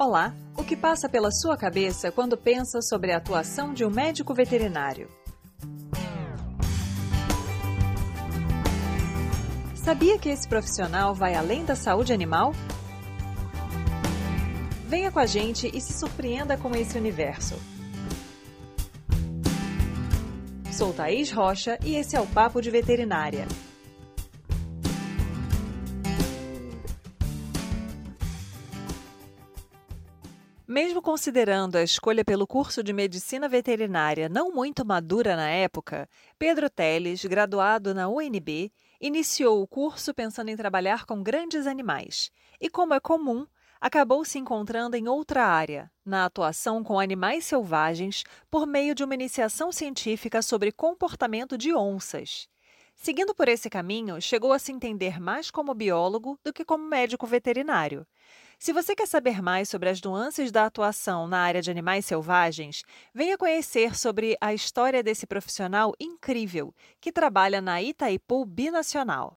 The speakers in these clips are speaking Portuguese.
Olá, o que passa pela sua cabeça quando pensa sobre a atuação de um médico veterinário? Sabia que esse profissional vai além da saúde animal? Venha com a gente e se surpreenda com esse universo. Sou Thaís Rocha e esse é o Papo de Veterinária. Mesmo considerando a escolha pelo curso de medicina veterinária não muito madura na época, Pedro Teles, graduado na UNB, iniciou o curso pensando em trabalhar com grandes animais e, como é comum, acabou se encontrando em outra área, na atuação com animais selvagens, por meio de uma iniciação científica sobre comportamento de onças. Seguindo por esse caminho, chegou a se entender mais como biólogo do que como médico veterinário. Se você quer saber mais sobre as nuances da atuação na área de animais selvagens, venha conhecer sobre a história desse profissional incrível que trabalha na Itaipu Binacional.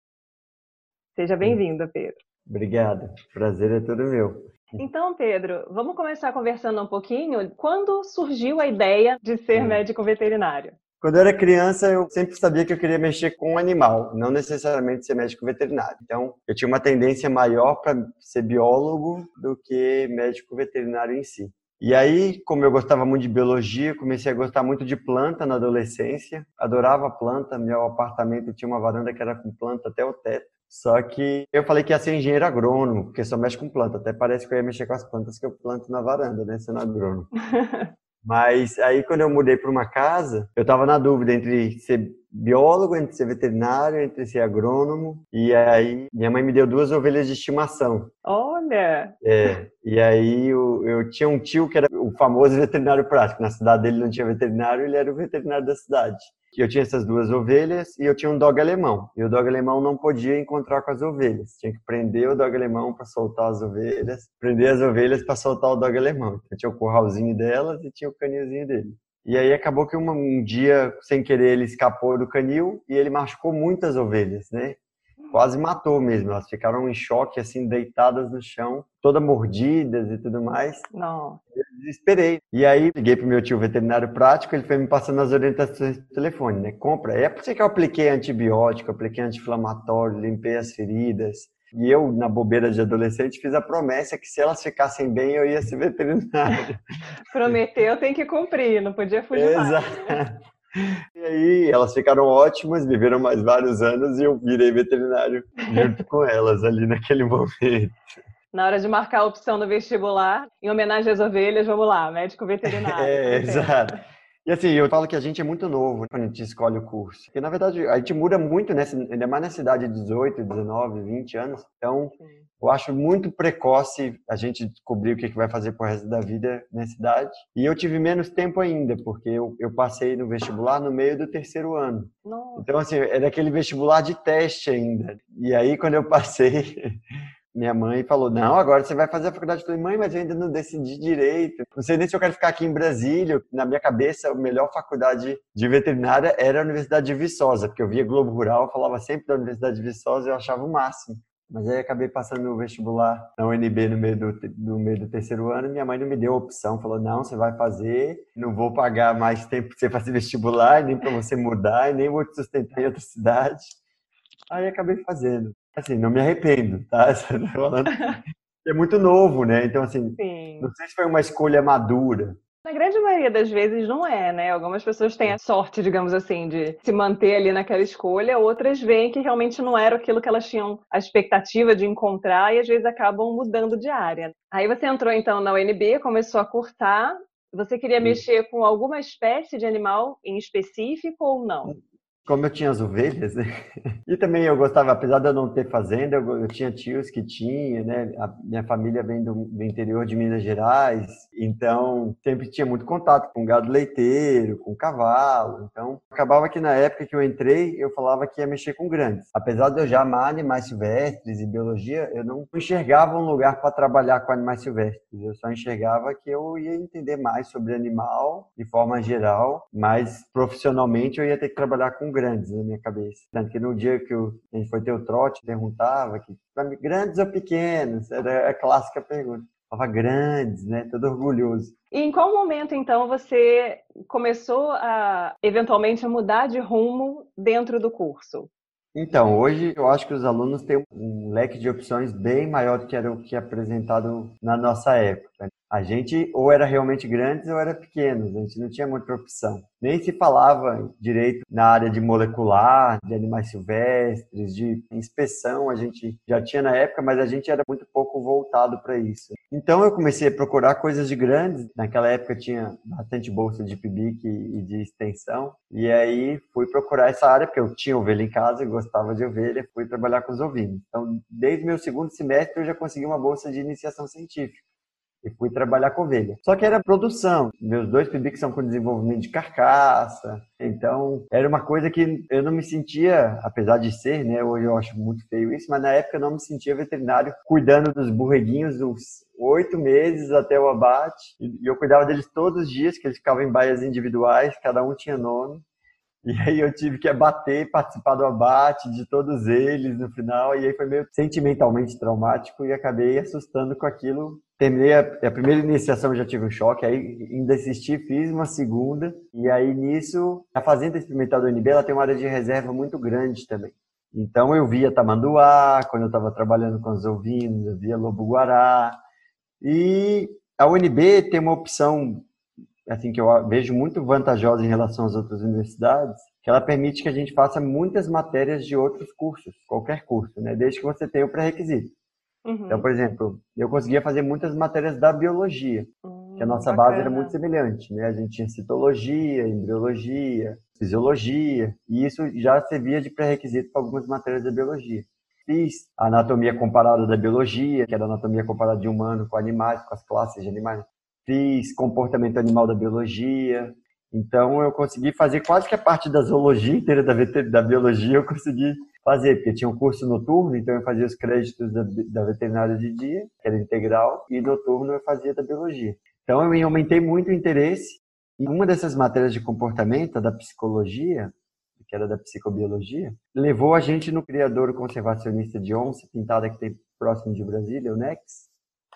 Seja bem-vindo, Pedro. Obrigado, prazer é todo meu. Então, Pedro, vamos começar conversando um pouquinho. Quando surgiu a ideia de ser hum. médico veterinário? Quando eu era criança, eu sempre sabia que eu queria mexer com um animal, não necessariamente ser médico veterinário. Então, eu tinha uma tendência maior para ser biólogo do que médico veterinário em si. E aí, como eu gostava muito de biologia, comecei a gostar muito de planta na adolescência. Adorava planta, meu apartamento tinha uma varanda que era com planta até o teto. Só que eu falei que ia ser engenheiro agrônomo, porque só mexe com planta. Até parece que eu ia mexer com as plantas que eu planto na varanda, né, sendo agrônomo. Mas aí quando eu mudei para uma casa, eu estava na dúvida entre ser biólogo, entre ser veterinário, entre ser agrônomo. E aí minha mãe me deu duas ovelhas de estimação. Olha! É. E aí eu, eu tinha um tio que era o famoso veterinário prático. Na cidade dele não tinha veterinário, ele era o veterinário da cidade. Eu tinha essas duas ovelhas e eu tinha um dog alemão. E o dog alemão não podia encontrar com as ovelhas. Tinha que prender o dog alemão para soltar as ovelhas, prender as ovelhas para soltar o dog alemão. Então, tinha o curralzinho delas e tinha o canilzinho dele. E aí acabou que um, um dia, sem querer, ele escapou do canil e ele machucou muitas ovelhas, né? quase matou mesmo. Elas ficaram em choque, assim, deitadas no chão, todas mordidas e tudo mais. Não. Eu desesperei. E aí, liguei pro meu tio veterinário prático, ele foi me passando as orientações do telefone, né? Compra. É por isso que eu apliquei antibiótico, apliquei anti-inflamatório, limpei as feridas. E eu, na bobeira de adolescente, fiz a promessa que se elas ficassem bem, eu ia ser veterinário. Prometeu, tem que cumprir, não podia fugir Exato. mais. E aí elas ficaram ótimas, viveram mais vários anos e eu virei veterinário junto com elas ali naquele momento. Na hora de marcar a opção do vestibular, em homenagem às ovelhas, vamos lá, médico veterinário. É, exato. E assim, eu falo que a gente é muito novo quando a gente escolhe o curso. Porque, na verdade, a gente muda muito, né? ainda mais na cidade de 18, 19, 20 anos. Então, eu acho muito precoce a gente descobrir o que vai fazer pro resto da vida nessa idade. E eu tive menos tempo ainda, porque eu, eu passei no vestibular no meio do terceiro ano. Nossa. Então, assim, era aquele vestibular de teste ainda. E aí, quando eu passei, minha mãe falou: Não, agora você vai fazer a faculdade. Eu falei: Mãe, mas eu ainda não decidi direito. Não sei nem se eu quero ficar aqui em Brasília. Na minha cabeça, a melhor faculdade de veterinária era a Universidade de Viçosa, porque eu via Globo Rural, falava sempre da Universidade de Viçosa e eu achava o máximo. Mas aí acabei passando no vestibular na UNB no meio do, no meio do terceiro ano. Minha mãe não me deu a opção, falou: não, você vai fazer, não vou pagar mais tempo para você fazer vestibular, nem para você mudar, nem vou te sustentar em outra cidade. Aí acabei fazendo. Assim, não me arrependo, tá? Falando é muito novo, né? Então, assim, Sim. não sei se foi uma escolha madura. Na grande maioria das vezes não é, né? Algumas pessoas têm a sorte, digamos assim, de se manter ali naquela escolha, outras veem que realmente não era aquilo que elas tinham a expectativa de encontrar e às vezes acabam mudando de área. Aí você entrou então na UNB, começou a cursar. Você queria Sim. mexer com alguma espécie de animal em específico ou não? Como eu tinha as ovelhas, né? E também eu gostava, apesar de eu não ter fazenda, eu, eu tinha tios que tinha, né? A minha família vem do, do, interior de Minas Gerais, então sempre tinha muito contato com gado leiteiro, com cavalo. Então, acabava que na época que eu entrei, eu falava que ia mexer com grandes. Apesar de eu já amar animais silvestres e biologia, eu não enxergava um lugar para trabalhar com animais silvestres. Eu só enxergava que eu ia entender mais sobre animal de forma geral, mas profissionalmente eu ia ter que trabalhar com grandes na minha cabeça. Tanto que no dia que eu, a gente foi ter o trote, perguntava que grandes ou pequenos, era a clássica pergunta. Falava grandes, né? Todo orgulhoso. E em qual momento, então, você começou a, eventualmente, a mudar de rumo dentro do curso? Então, hoje eu acho que os alunos têm um leque de opções bem maior do que era o que é apresentado na nossa época. A gente ou era realmente grandes ou era pequenos, a gente não tinha muita opção. Nem se falava direito na área de molecular, de animais silvestres, de inspeção, a gente já tinha na época, mas a gente era muito pouco voltado para isso. Então eu comecei a procurar coisas de grandes. Naquela época tinha bastante bolsa de PIBIC e de extensão, e aí fui procurar essa área porque eu tinha ovelha em casa, e gostava de ovelha, fui trabalhar com os ovinos. Então, desde meu segundo semestre eu já consegui uma bolsa de iniciação científica e fui trabalhar com ovelha. Só que era produção. Meus dois pibics são com desenvolvimento de carcaça. Então, era uma coisa que eu não me sentia, apesar de ser, né? Hoje eu acho muito feio isso, mas na época eu não me sentia veterinário cuidando dos borreguinhos dos oito meses até o abate. E eu cuidava deles todos os dias, que eles ficavam em baias individuais, cada um tinha nome. E aí eu tive que abater, participar do abate de todos eles no final, e aí foi meio sentimentalmente traumático e acabei assustando com aquilo. Terminei a, a primeira iniciação, já tive um choque, aí ainda assisti, fiz uma segunda, e aí nisso, a Fazenda Experimental do UNB, ela tem uma área de reserva muito grande também. Então eu via tamanduá, quando eu estava trabalhando com os ovinos, eu via lobo-guará, e a UNB tem uma opção assim que eu vejo muito vantajosa em relação às outras universidades, que ela permite que a gente faça muitas matérias de outros cursos, qualquer curso, né? Desde que você tenha o pré-requisito. Uhum. Então, por exemplo, eu conseguia fazer muitas matérias da biologia, uhum, que a nossa bacana. base era muito semelhante, né? A gente tinha citologia, embriologia, fisiologia, e isso já servia de pré-requisito para algumas matérias da biologia. Fiz a anatomia comparada da biologia, que era a anatomia comparada de humano com animais, com as classes de animais fiz comportamento animal da biologia. Então eu consegui fazer quase que a parte da zoologia inteira da, da biologia eu consegui fazer, porque tinha um curso noturno, então eu fazia os créditos da, da veterinária de dia, que era integral, e noturno eu fazia da biologia. Então eu aumentei muito o interesse. E uma dessas matérias de comportamento, da psicologia, que era da psicobiologia, levou a gente no criador conservacionista de onça pintada que tem próximo de Brasília, o NEX,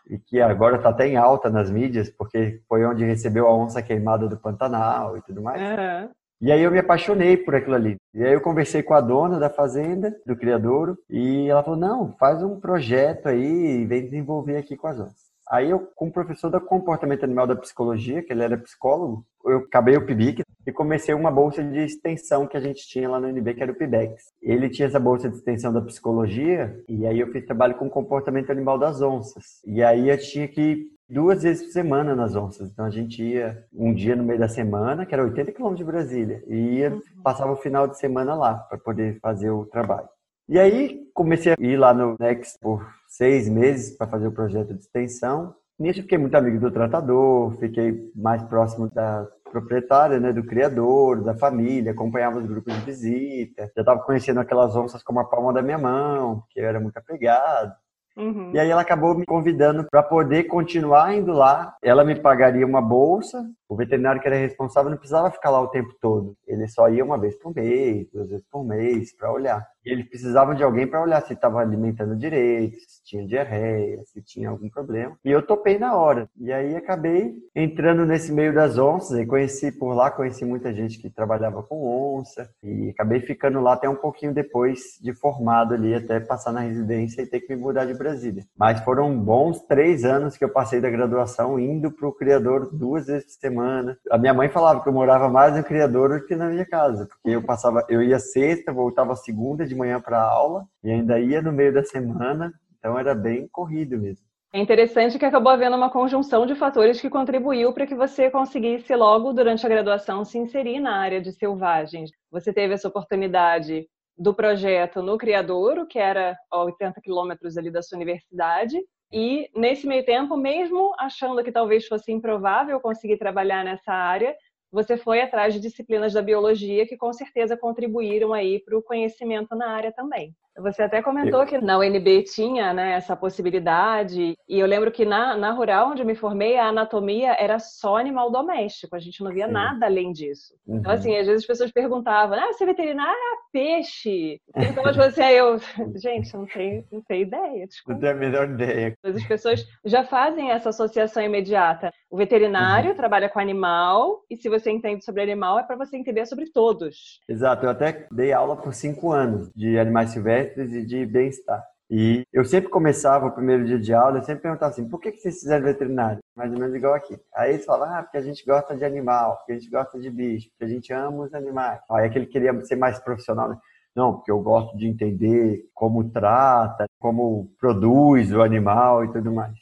e que agora está até em alta nas mídias, porque foi onde recebeu a onça queimada do Pantanal e tudo mais. Uhum. E aí eu me apaixonei por aquilo ali. E aí eu conversei com a dona da fazenda, do criadouro, e ela falou: não, faz um projeto aí e vem desenvolver aqui com as onças. Aí eu, com o professor da comportamento animal da psicologia, que ele era psicólogo, eu acabei o PIBIC e comecei uma bolsa de extensão que a gente tinha lá no UNB, que era o PIBEX. Ele tinha essa bolsa de extensão da psicologia e aí eu fiz trabalho com comportamento animal das onças. E aí eu tinha que duas vezes por semana nas onças. Então a gente ia um dia no meio da semana, que era 80 quilômetros de Brasília, e ia, uhum. passava o final de semana lá para poder fazer o trabalho. E aí comecei a ir lá no Next por seis meses para fazer o projeto de extensão. Nisso fiquei muito amigo do tratador, fiquei mais próximo da proprietária, né, do criador, da família, acompanhava os grupos de visita, já estava conhecendo aquelas onças como a palma da minha mão, porque eu era muito apegado. Uhum. E aí ela acabou me convidando para poder continuar indo lá. Ela me pagaria uma bolsa. O veterinário que era responsável não precisava ficar lá o tempo todo. Ele só ia uma vez por mês, duas vezes por mês para olhar. E eles precisavam de alguém para olhar se estava alimentando direito, se tinha diarreia, se tinha algum problema. E eu topei na hora. E aí acabei entrando nesse meio das onças e conheci por lá, conheci muita gente que trabalhava com onça e acabei ficando lá até um pouquinho depois de formado ali, até passar na residência e ter que me mudar de Brasília. Mas foram bons três anos que eu passei da graduação indo para o criador duas vezes por semana. A minha mãe falava que eu morava mais no criador do que na minha casa, porque eu passava, eu ia sexta, voltava segunda de manhã para aula e ainda ia no meio da semana, então era bem corrido mesmo. É interessante que acabou havendo uma conjunção de fatores que contribuiu para que você conseguisse logo durante a graduação se inserir na área de selvagens. Você teve essa oportunidade do projeto no Criadouro, que era a 80 quilômetros ali da sua universidade, e nesse meio tempo, mesmo achando que talvez fosse improvável conseguir trabalhar nessa área, você foi atrás de disciplinas da biologia que com certeza contribuíram aí para o conhecimento na área também. Você até comentou que na UNB tinha né, essa possibilidade, e eu lembro que na, na Rural, onde eu me formei, a anatomia era só animal doméstico, a gente não via Sim. nada além disso. Então, uhum. Então, assim, às vezes as pessoas perguntavam, ah, você é veterinário? Ah, peixe. Então, às vezes, eu, gente, não tenho, não tenho ideia, desculpa. Não tenho a melhor ideia. Mas as pessoas já fazem essa associação imediata. O veterinário uhum. trabalha com animal, e se você entende sobre animal, é para você entender sobre todos. Exato, eu até dei aula por cinco anos de animais silvestres e de bem-estar. E eu sempre começava o primeiro dia de aula, eu sempre perguntava assim, por que, vocês fizeram veterinário? Mais ou menos igual aqui. Aí eles falavam, ah, porque a gente gosta de animal, porque a gente gosta de bicho, porque a gente ama os animais. Aí aquele queria ser mais profissional, né? Não, porque eu gosto de entender como trata, como produz o animal e tudo mais.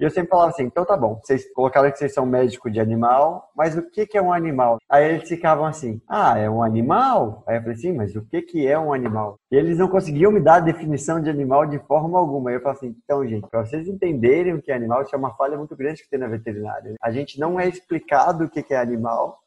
E eu sempre falava assim, então tá bom, vocês colocaram que vocês são médico de animal, mas o que, que é um animal? Aí eles ficavam assim, ah, é um animal? Aí eu falei assim, mas o que, que é um animal? E eles não conseguiam me dar a definição de animal de forma alguma. Aí eu falei assim, então, gente, para vocês entenderem o que é animal, isso é uma falha muito grande que tem na veterinária. A gente não é explicado o que, que é animal,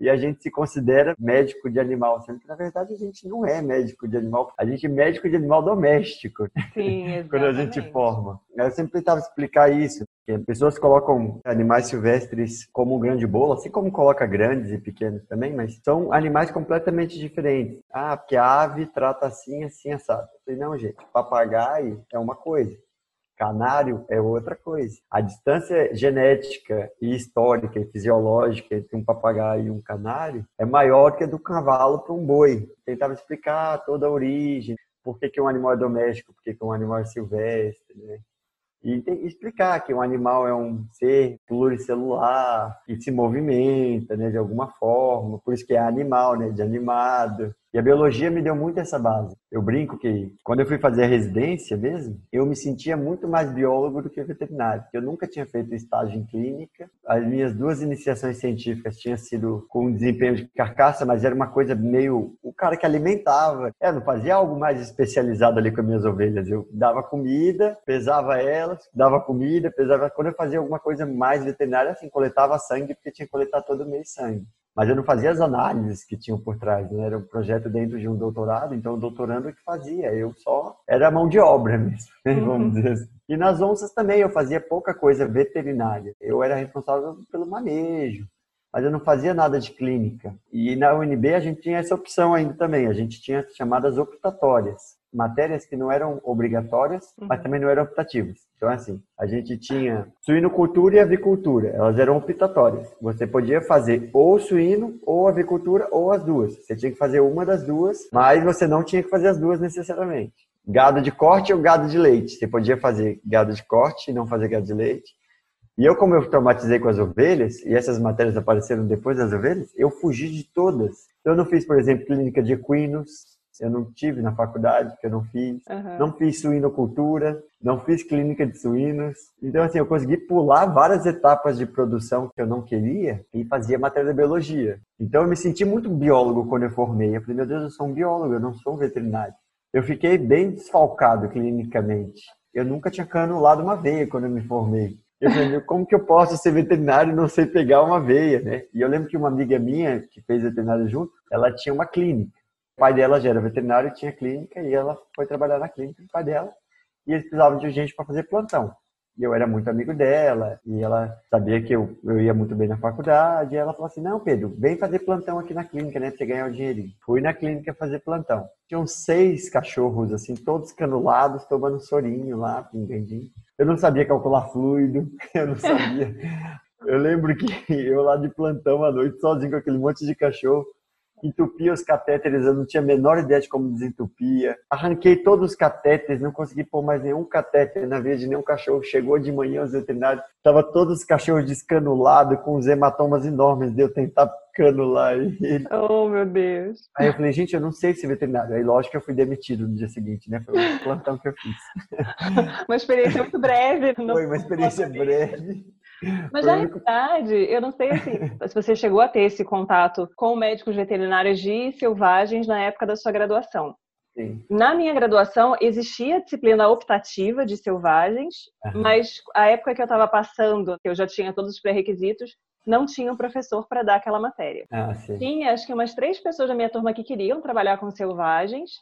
e a gente se considera médico de animal, sendo que na verdade a gente não é médico de animal, a gente é médico de animal doméstico. Sim, quando a gente forma. Eu sempre tentava explicar isso, que pessoas colocam animais silvestres como um grande bolo, assim como coloca grandes e pequenos também, mas são animais completamente diferentes. Ah, porque a ave trata assim, assim, assado. Eu falei, não, gente, papagaio é uma coisa canário é outra coisa. A distância genética e histórica e fisiológica entre um papagaio e um canário é maior que a do cavalo para um boi. Tentava explicar toda a origem, por que, que um animal é doméstico, por que, que um animal é silvestre, né? E explicar que um animal é um ser pluricelular, que se movimenta, né, de alguma forma, por isso que é animal, né, de animado. E a biologia me deu muito essa base. Eu brinco que quando eu fui fazer a residência mesmo, eu me sentia muito mais biólogo do que veterinário. Eu nunca tinha feito estágio em clínica. As minhas duas iniciações científicas tinham sido com desempenho de carcaça, mas era uma coisa meio o cara que alimentava. Eu não fazia algo mais especializado ali com as minhas ovelhas. Eu dava comida, pesava elas, dava comida, pesava. Quando eu fazia alguma coisa mais veterinária, assim, coletava sangue porque tinha que coletar todo mês sangue mas eu não fazia as análises que tinham por trás, né? Era um projeto dentro de um doutorado, então o doutorando é que fazia, eu só era mão de obra mesmo, né? uhum. vamos dizer assim. E nas onças também eu fazia pouca coisa veterinária, eu era responsável pelo manejo, mas eu não fazia nada de clínica. E na UNB a gente tinha essa opção ainda também, a gente tinha chamadas optatórias matérias que não eram obrigatórias, uhum. mas também não eram optativas. Então, assim, a gente tinha suinocultura e avicultura, elas eram optatórias. Você podia fazer ou suíno, ou avicultura, ou as duas. Você tinha que fazer uma das duas, mas você não tinha que fazer as duas necessariamente. Gado de corte ou gado de leite. Você podia fazer gado de corte e não fazer gado de leite. E eu, como eu traumatizei com as ovelhas, e essas matérias apareceram depois das ovelhas, eu fugi de todas. Eu não fiz, por exemplo, clínica de equinos, eu não tive na faculdade, que eu não fiz. Uhum. Não fiz suinocultura, não fiz clínica de suínos. Então, assim, eu consegui pular várias etapas de produção que eu não queria e fazia matéria de biologia. Então, eu me senti muito biólogo quando eu formei. Eu falei, meu Deus, eu sou um biólogo, eu não sou um veterinário. Eu fiquei bem desfalcado clinicamente. Eu nunca tinha canulado uma veia quando eu me formei. Eu falei, como que eu posso ser veterinário e não sei pegar uma veia, né? E eu lembro que uma amiga minha, que fez veterinário junto, ela tinha uma clínica pai dela já era veterinário, tinha clínica e ela foi trabalhar na clínica do pai dela e eles precisavam de gente para fazer plantão. E eu era muito amigo dela e ela sabia que eu, eu ia muito bem na faculdade. E ela falou assim: Não, Pedro, vem fazer plantão aqui na clínica, né? Pra você ganhar o dinheirinho. Fui na clínica fazer plantão. Tinham seis cachorros, assim, todos canulados, tomando sorinho lá, pingandinho. Eu não sabia calcular fluido, eu não sabia. Eu lembro que eu lá de plantão à noite, sozinho com aquele monte de cachorro, entupia os catéteres, eu não tinha a menor ideia de como desentupia. Arranquei todos os catéteres, não consegui pôr mais nenhum catéter na veia de nenhum cachorro. Chegou de manhã os veterinários, tava todos os cachorros descanulados, com os hematomas enormes de eu tentar canular ele. Oh, meu Deus. Aí eu falei, gente, eu não sei se veterinário. Aí lógico que eu fui demitido no dia seguinte, né? Foi o plantão que eu fiz. uma experiência muito breve. Foi uma experiência breve. Mas na realidade, eu não sei assim, se você chegou a ter esse contato com médicos veterinários de selvagens na época da sua graduação. Sim. Na minha graduação, existia a disciplina optativa de selvagens, uhum. mas a época que eu estava passando, que eu já tinha todos os pré-requisitos, não tinha um professor para dar aquela matéria. Ah, Tinha, acho que umas três pessoas da minha turma que queriam trabalhar com selvagens,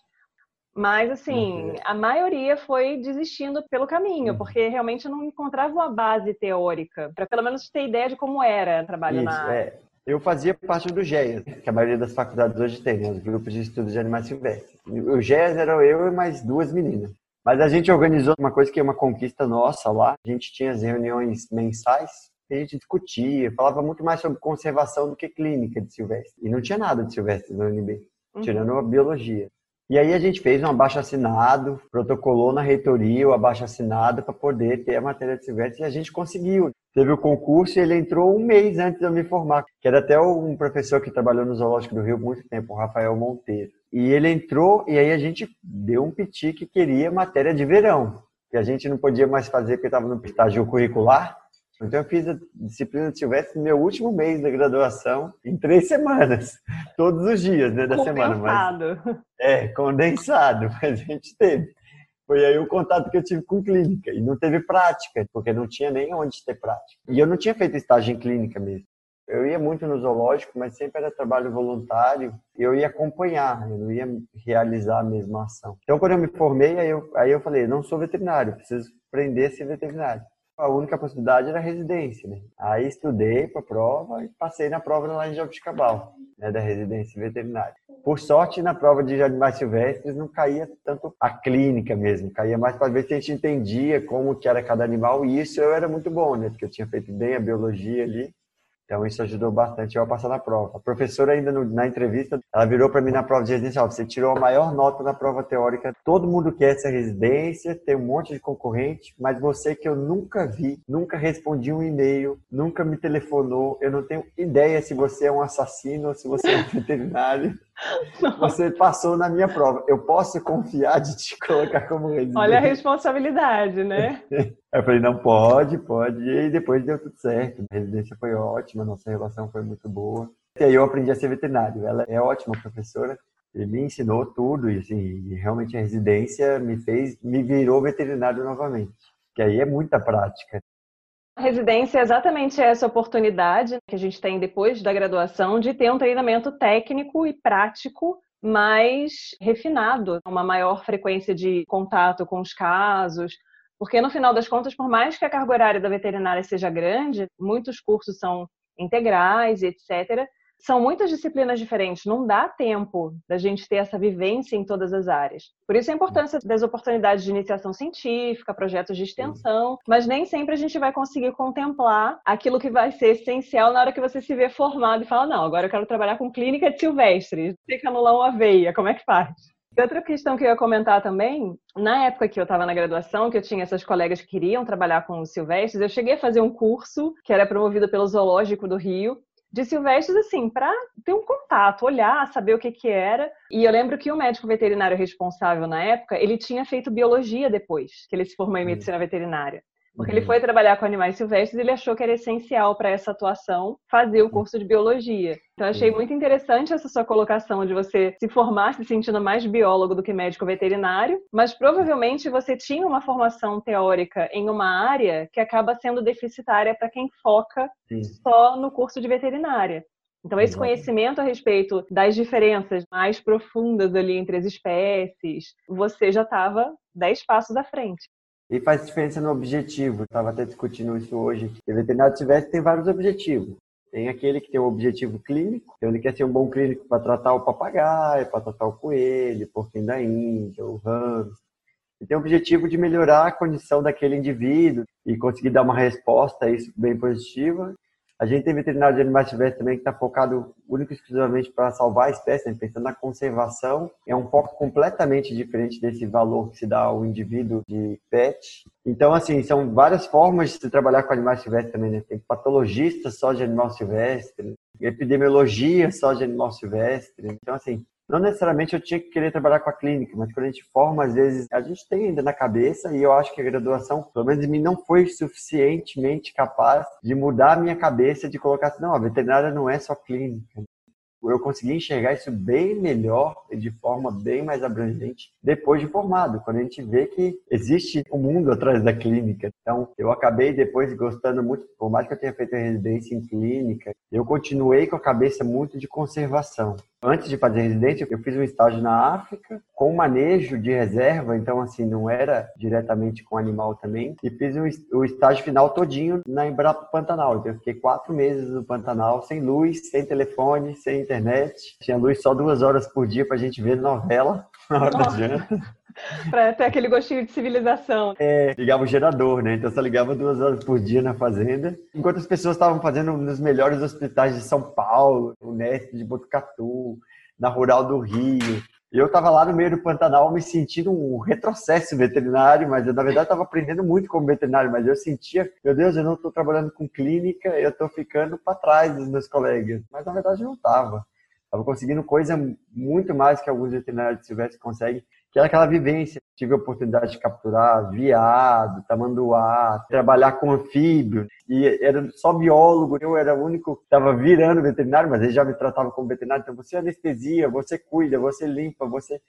Mas, assim, uhum. a maioria foi desistindo pelo caminho, uhum. porque realmente não encontrava uma base teórica, para pelo menos ter ideia de como era trabalhar na área. É. Eu fazia parte do GEAS, que a maioria das faculdades hoje tem, né? os grupos de estudos de animais silvestres. O GEAS era eu e mais duas meninas. Mas a gente organizou uma coisa que é uma conquista nossa lá. A gente tinha as reuniões mensais a gente discutia, falava muito mais sobre conservação do que clínica de silvestre. E não tinha nada de silvestre no UNB, uhum. tirando a biologia. E aí a gente fez um abaixo assinado, protocolou na reitoria o abaixo assinado para poder ter a matéria de silvestre e a gente conseguiu. Teve o concurso e ele entrou um mês antes de eu me formar, que era até um professor que trabalhou no Zoológico do Rio muito tempo, o Rafael Monteiro. E ele entrou e aí a gente deu um piti que queria matéria de verão, que a gente não podia mais fazer porque estava no estágio curricular. Então eu fiz a disciplina de silvestre no meu último mês da graduação, em três semanas, todos os dias né, da condensado. semana. Mas, é, condensado, mas a gente teve. Foi aí o contato que eu tive com clínica. E não teve prática, porque não tinha nem onde ter prática. E eu não tinha feito estágio em clínica mesmo. Eu ia muito no zoológico, mas sempre era trabalho voluntário. E eu ia acompanhar, eu não ia realizar a mesma ação. Então, quando eu me formei, aí eu, aí eu falei, não sou veterinário, preciso aprender a ser veterinário a única possibilidade era residência, né? Aí estudei para a prova e passei na prova lá em Jabuticabal, né, da residência veterinária. Por sorte, na prova de animais silvestres não caía tanto a clínica mesmo, caía mais para ver se a gente entendia como que era cada animal e isso eu era muito bom, né? Porque eu tinha feito bem a biologia ali então isso ajudou bastante eu a passar na prova. A professora ainda no, na entrevista, ela virou para mim na prova de residência, ó, você tirou a maior nota na prova teórica. Todo mundo quer essa residência, tem um monte de concorrente, mas você que eu nunca vi, nunca respondi um e-mail, nunca me telefonou, eu não tenho ideia se você é um assassino ou se você é um veterinário. Você passou na minha prova. Eu posso confiar de te colocar como residente? Olha a responsabilidade, né? eu falei, não, pode, pode. E depois deu tudo certo. A residência foi ótima, nossa relação foi muito boa. E aí eu aprendi a ser veterinário. Ela é ótima professora. Ele me ensinou tudo e, assim, realmente a residência me fez, me virou veterinário novamente. Que aí é muita prática. A residência é exatamente essa oportunidade que a gente tem depois da graduação de ter um treinamento técnico e prático mais refinado, uma maior frequência de contato com os casos, porque no final das contas, por mais que a carga horária da veterinária seja grande, muitos cursos são integrais, etc são muitas disciplinas diferentes, não dá tempo da gente ter essa vivência em todas as áreas. Por isso a importância das oportunidades de iniciação científica, projetos de extensão, mas nem sempre a gente vai conseguir contemplar aquilo que vai ser essencial na hora que você se vê formado e fala: não, agora eu quero trabalhar com clínica de silvestres, tem que anular uma veia, como é que faz? Outra questão que eu ia comentar também, na época que eu estava na graduação, que eu tinha essas colegas que queriam trabalhar com os silvestres, eu cheguei a fazer um curso que era promovido pelo Zoológico do Rio, de silvestres, assim, para ter um contato, olhar, saber o que que era. E eu lembro que o médico veterinário responsável na época, ele tinha feito biologia depois, que ele se formou em medicina veterinária. Porque ele uhum. foi trabalhar com animais silvestres e ele achou que era essencial para essa atuação fazer o curso de biologia. Então, achei muito interessante essa sua colocação de você se formar se sentindo mais biólogo do que médico veterinário, mas provavelmente você tinha uma formação teórica em uma área que acaba sendo deficitária para quem foca Sim. só no curso de veterinária. Então, esse conhecimento a respeito das diferenças mais profundas ali entre as espécies, você já estava dez passos à frente. E faz diferença no objetivo. Estava até discutindo isso hoje. O veterinário tivesse tem vários objetivos. Tem aquele que tem um objetivo clínico, então ele quer ser um bom clínico para tratar o papagaio, para tratar o coelho, porquinho da Índia, o ramo. E tem o objetivo de melhorar a condição daquele indivíduo e conseguir dar uma resposta a isso bem positiva. A gente tem veterinário de animais silvestres também que está focado único e exclusivamente para salvar a espécie, né? pensando na conservação. É um foco completamente diferente desse valor que se dá ao indivíduo de pet. Então, assim, são várias formas de se trabalhar com animais silvestres também. Né? Tem patologista só de animal silvestre, epidemiologia só de animal silvestre. Então, assim, não necessariamente eu tinha que querer trabalhar com a clínica, mas quando a gente forma, às vezes, a gente tem ainda na cabeça, e eu acho que a graduação, pelo menos em mim, não foi suficientemente capaz de mudar a minha cabeça, de colocar assim, não, a veterinária não é só clínica. Eu consegui enxergar isso bem melhor e de forma bem mais abrangente depois de formado, quando a gente vê que existe um mundo atrás da clínica. Então, eu acabei depois gostando muito, por mais que eu tenha feito a residência em clínica, eu continuei com a cabeça muito de conservação. Antes de fazer residência, eu fiz um estágio na África com manejo de reserva, então assim, não era diretamente com animal também. E fiz o estágio final todinho na Embrapa Pantanal. Então eu fiquei quatro meses no Pantanal, sem luz, sem telefone, sem internet. Tinha luz só duas horas por dia pra gente ver novela na hora da janta. para ter aquele gostinho de civilização. É, ligava o gerador, né? Então só ligava duas horas por dia na fazenda. Enquanto as pessoas estavam fazendo nos melhores hospitais de São Paulo, o Nesp de Botucatu, na Rural do Rio. E eu estava lá no meio do Pantanal me sentindo um retrocesso veterinário, mas eu, na verdade, estava aprendendo muito como veterinário, mas eu sentia, meu Deus, eu não estou trabalhando com clínica, eu estou ficando para trás dos meus colegas. Mas, na verdade, não estava. Estava conseguindo coisa muito mais que alguns veterinários silvestres conseguem que era aquela vivência. Tive a oportunidade de capturar viado, tamanduá, trabalhar com anfíbio, e era só biólogo, eu era o único que estava virando veterinário, mas ele já me tratava como veterinário, então você anestesia, você cuida, você limpa, você...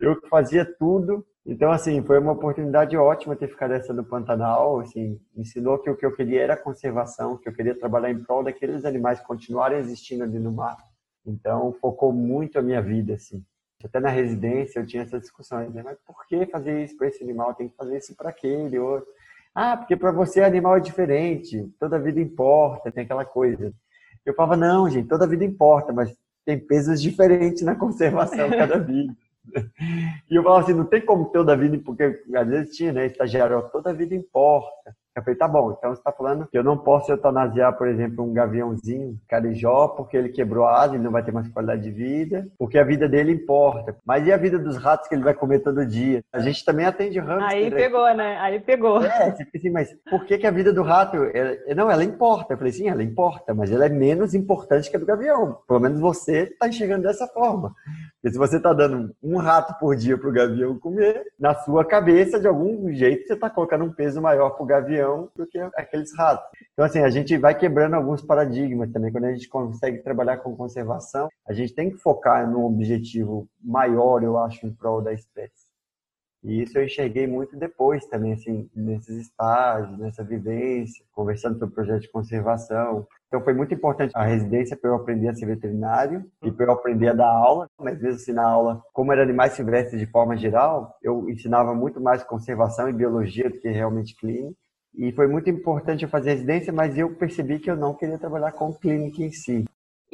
Eu fazia tudo, então, assim, foi uma oportunidade ótima ter ficado essa no Pantanal, assim, ensinou que o que eu queria era conservação, que eu queria trabalhar em prol daqueles animais continuarem existindo ali no mar. Então, focou muito a minha vida, assim. Até na residência eu tinha essa discussão, né? mas por que fazer isso para esse animal? Tem que fazer isso para aquele outro. Ah, porque para você animal é diferente, toda vida importa, tem aquela coisa. Eu falava, não, gente, toda vida importa, mas tem pesos diferentes na conservação cada vida. E eu falava assim, não tem como toda vida, porque às vezes tinha, né, estagiário, toda vida importa. Eu falei, tá bom, então você está falando que eu não posso eutanasiar, por exemplo, um gaviãozinho, carijó, porque ele quebrou a asa, ele não vai ter mais qualidade de vida, porque a vida dele importa. Mas e a vida dos ratos que ele vai comer todo dia? A gente também atende hamster. Aí pegou, né? Aí pegou. É, você assim, mas por que, que a vida do rato... Ela... Não, ela importa. Eu falei, sim, ela importa, mas ela é menos importante que a do gavião. Pelo menos você está enxergando dessa forma. Porque se você está dando um rato por dia para o gavião comer, na sua cabeça, de algum jeito, você está colocando um peso maior para o gavião do que aqueles ratos. Então, assim, a gente vai quebrando alguns paradigmas também. Quando a gente consegue trabalhar com conservação, a gente tem que focar num objetivo maior, eu acho, em prol da espécie. E isso eu enxerguei muito depois também, assim, nesses estágios, nessa vivência, conversando sobre o projeto de conservação. Então foi muito importante a residência para eu aprender a ser veterinário e para eu aprender a dar aula, mas mesmo assim na aula, como era animais silvestres de forma geral, eu ensinava muito mais conservação e biologia do que realmente clínica. E foi muito importante eu fazer residência, mas eu percebi que eu não queria trabalhar com clínica em si.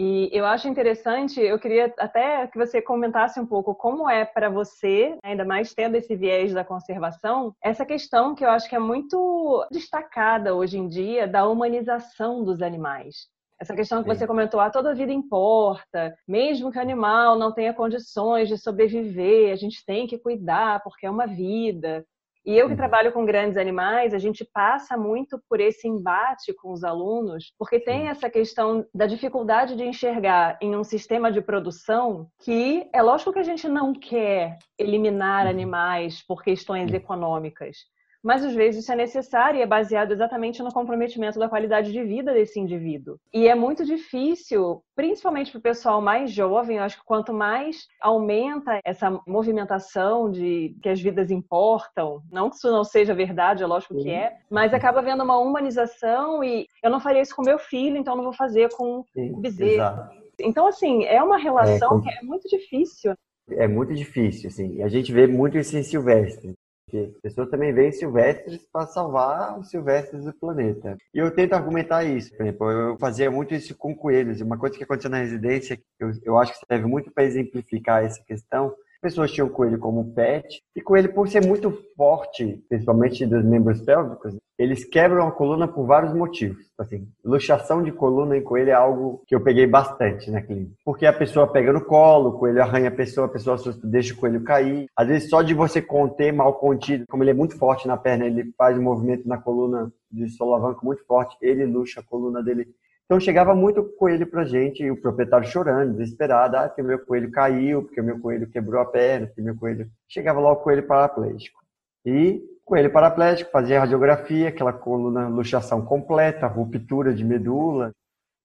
E eu acho interessante, eu queria até que você comentasse um pouco como é para você, ainda mais tendo esse viés da conservação, essa questão que eu acho que é muito destacada hoje em dia da humanização dos animais. Essa questão que você comentou, ah, toda vida importa, mesmo que o animal não tenha condições de sobreviver, a gente tem que cuidar porque é uma vida. E eu que uhum. trabalho com grandes animais, a gente passa muito por esse embate com os alunos, porque tem essa questão da dificuldade de enxergar em um sistema de produção que é lógico que a gente não quer eliminar uhum. animais por questões econômicas, mas às vezes isso é necessário e é baseado exatamente no comprometimento da qualidade de vida desse indivíduo. E é muito difícil, principalmente para o pessoal mais jovem, eu acho que quanto mais aumenta essa movimentação de que as vidas importam, não que isso não seja verdade, é lógico Sim. que é, mas acaba havendo uma humanização e eu não faria isso com meu filho, então não vou fazer com o bezerro. Exato. Então, assim, é uma relação é, com... que é muito difícil. É muito difícil, assim. A gente vê muito isso em Silvestre. Porque pessoas também veem silvestres para salvar os silvestres do planeta. E eu tento argumentar isso. Por exemplo, eu fazia muito isso com coelhos. Uma coisa que aconteceu na residência, eu, eu acho que serve muito para exemplificar essa questão, pessoas tinham coelho como pet, e coelho, por ser muito forte, principalmente dos membros pélvicos, eles quebram a coluna por vários motivos. Assim, luxação de coluna em coelho é algo que eu peguei bastante na clínica. Porque a pessoa pega no colo, o coelho arranha a pessoa, a pessoa assusta, deixa o coelho cair. Às vezes, só de você conter mal contido, como ele é muito forte na perna, ele faz um movimento na coluna de solavanco muito forte, ele luxa a coluna dele então chegava muito coelho pra gente, e o proprietário chorando, desesperado, ah, porque meu coelho caiu, porque meu coelho quebrou a perna, porque meu coelho. Chegava lá o coelho paraplégico. E coelho paraplégico fazia radiografia, aquela coluna luxação completa, ruptura de medula.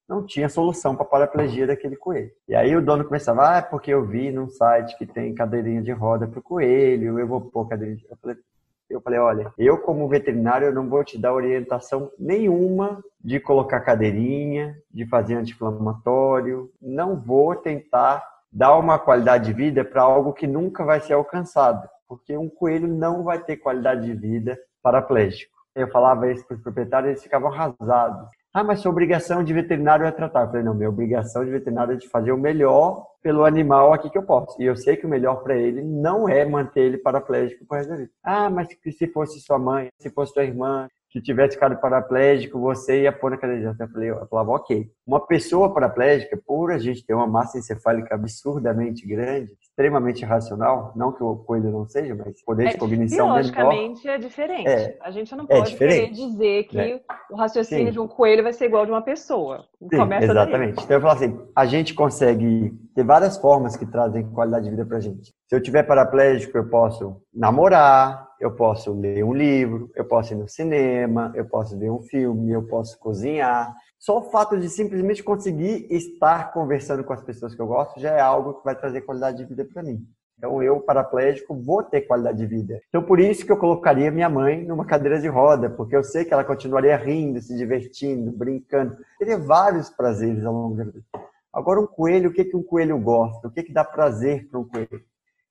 Não tinha solução para paraplegia daquele coelho. E aí o dono começava, ah, é porque eu vi num site que tem cadeirinha de roda para coelho, eu vou pôr cadeirinha de... Falei, eu falei, olha, eu como veterinário eu não vou te dar orientação nenhuma de colocar cadeirinha, de fazer anti-inflamatório, não vou tentar dar uma qualidade de vida para algo que nunca vai ser alcançado, porque um coelho não vai ter qualidade de vida paraplégico. Eu falava isso para os proprietários, eles ficavam arrasados. Ah, mas sua obrigação de veterinário é tratar. Eu falei, não, minha obrigação de veterinário é de fazer o melhor pelo animal aqui que eu posso. E eu sei que o melhor para ele não é manter ele paraplégico por resto da vida. Ah, mas se fosse sua mãe, se fosse sua irmã, que tivesse ficado paraplégico, você ia pôr na cadeira. Eu, falei, eu falava, ok. Uma pessoa paraplégica, por a gente ter uma massa encefálica absurdamente grande, extremamente racional, não que o coelho não seja, mas poder é, de cognição Biologicamente menor, é diferente. É, a gente não é pode é querer dizer que é. o raciocínio Sim. de um coelho vai ser igual de uma pessoa. Sim, Começa exatamente. Daí. Então eu falo assim, a gente consegue ter várias formas que trazem qualidade de vida pra gente. Se eu tiver paraplégico, eu posso namorar, eu posso ler um livro, eu posso ir no cinema, eu posso ver um filme, eu posso cozinhar. Só o fato de simplesmente conseguir estar conversando com as pessoas que eu gosto já é algo que vai trazer qualidade de vida para mim. Então, eu, paraplégico, vou ter qualidade de vida. Então, por isso que eu colocaria minha mãe numa cadeira de roda, porque eu sei que ela continuaria rindo, se divertindo, brincando. Teria vários prazeres ao longo da vida. Agora, um coelho, o que, que um coelho gosta? O que, que dá prazer para um coelho?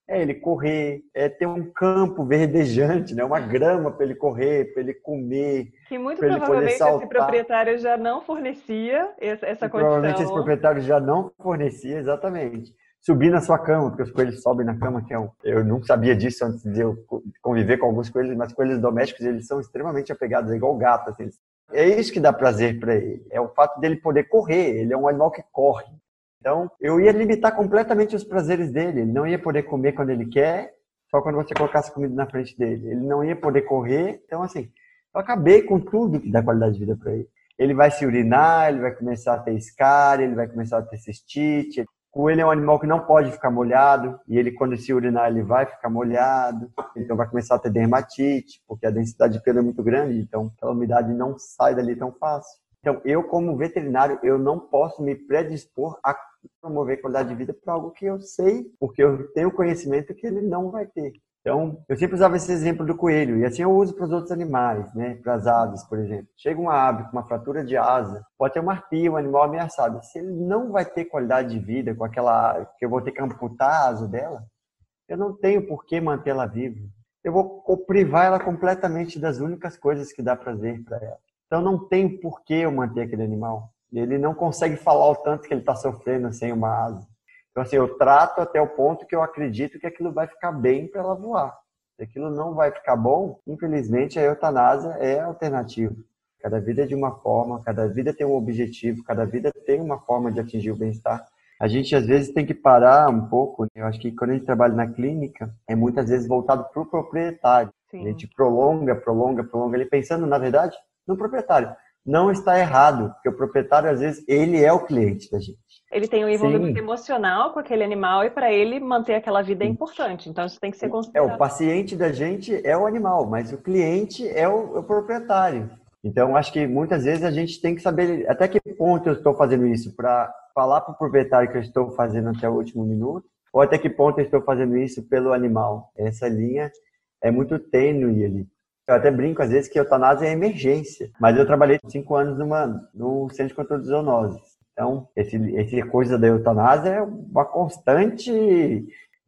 É ele correr, é ter um campo verdejante, né? uma grama para ele correr, para ele comer. Que muito provavelmente esse proprietário já não fornecia essa, essa condição. Provavelmente esse proprietário já não fornecia, exatamente. Subir na sua cama, porque os coelhos sobem na cama, que é um... Eu não sabia disso antes de eu conviver com alguns coelhos, mas coelhos domésticos, eles são extremamente apegados, é igual gato. Assim. É isso que dá prazer para ele. É o fato dele poder correr. Ele é um animal que corre. Então, eu ia limitar completamente os prazeres dele. Ele não ia poder comer quando ele quer, só quando você colocasse comida na frente dele. Ele não ia poder correr. Então, assim, eu acabei com tudo que dá qualidade de vida para ele. Ele vai se urinar, ele vai começar a ter escária, ele vai começar a ter cistite. Coelho é um animal que não pode ficar molhado, e ele, quando se urinar, ele vai ficar molhado. Então, vai começar a ter dermatite, porque a densidade de pelo é muito grande, então aquela umidade não sai dali tão fácil. Então, eu, como veterinário, eu não posso me predispor a promover qualidade de vida para algo que eu sei, porque eu tenho conhecimento que ele não vai ter. Então, eu sempre usava esse exemplo do coelho, e assim eu uso para os outros animais, né? Para as aves, por exemplo. Chega uma ave com uma fratura de asa, pode ter uma arpia, um animal ameaçado. Se ele não vai ter qualidade de vida com aquela que eu vou ter que amputar a asa dela, eu não tenho por que mantê-la viva. Eu vou privar ela completamente das únicas coisas que dá prazer para ela. Então não tem por que eu manter aquele animal. Ele não consegue falar o tanto que ele está sofrendo sem uma asa. Então assim, eu trato até o ponto que eu acredito que aquilo vai ficar bem para ela voar. Se aquilo não vai ficar bom, infelizmente a eutanásia é a alternativa. Cada vida é de uma forma, cada vida tem um objetivo, cada vida tem uma forma de atingir o bem-estar. A gente às vezes tem que parar um pouco. Né? Eu acho que quando a gente trabalha na clínica, é muitas vezes voltado para o proprietário. Sim. A gente prolonga, prolonga, prolonga. Ele pensando, na verdade, no proprietário. Não está errado, porque o proprietário, às vezes, ele é o cliente da gente. Ele tem um envolvimento Sim. emocional com aquele animal e para ele manter aquela vida é importante. Então isso tem que ser considerado. É, o paciente da gente é o animal, mas o cliente é o, o proprietário. Então acho que muitas vezes a gente tem que saber até que ponto eu estou fazendo isso para falar para o proprietário que eu estou fazendo até o último minuto, ou até que ponto eu estou fazendo isso pelo animal. Essa linha é muito tênue ali. Eu até brinco às vezes que eutanásia é emergência, mas eu trabalhei cinco anos numa, no centro de controle de zoonoses. Então, esse, esse coisa da eutanásia é uma constante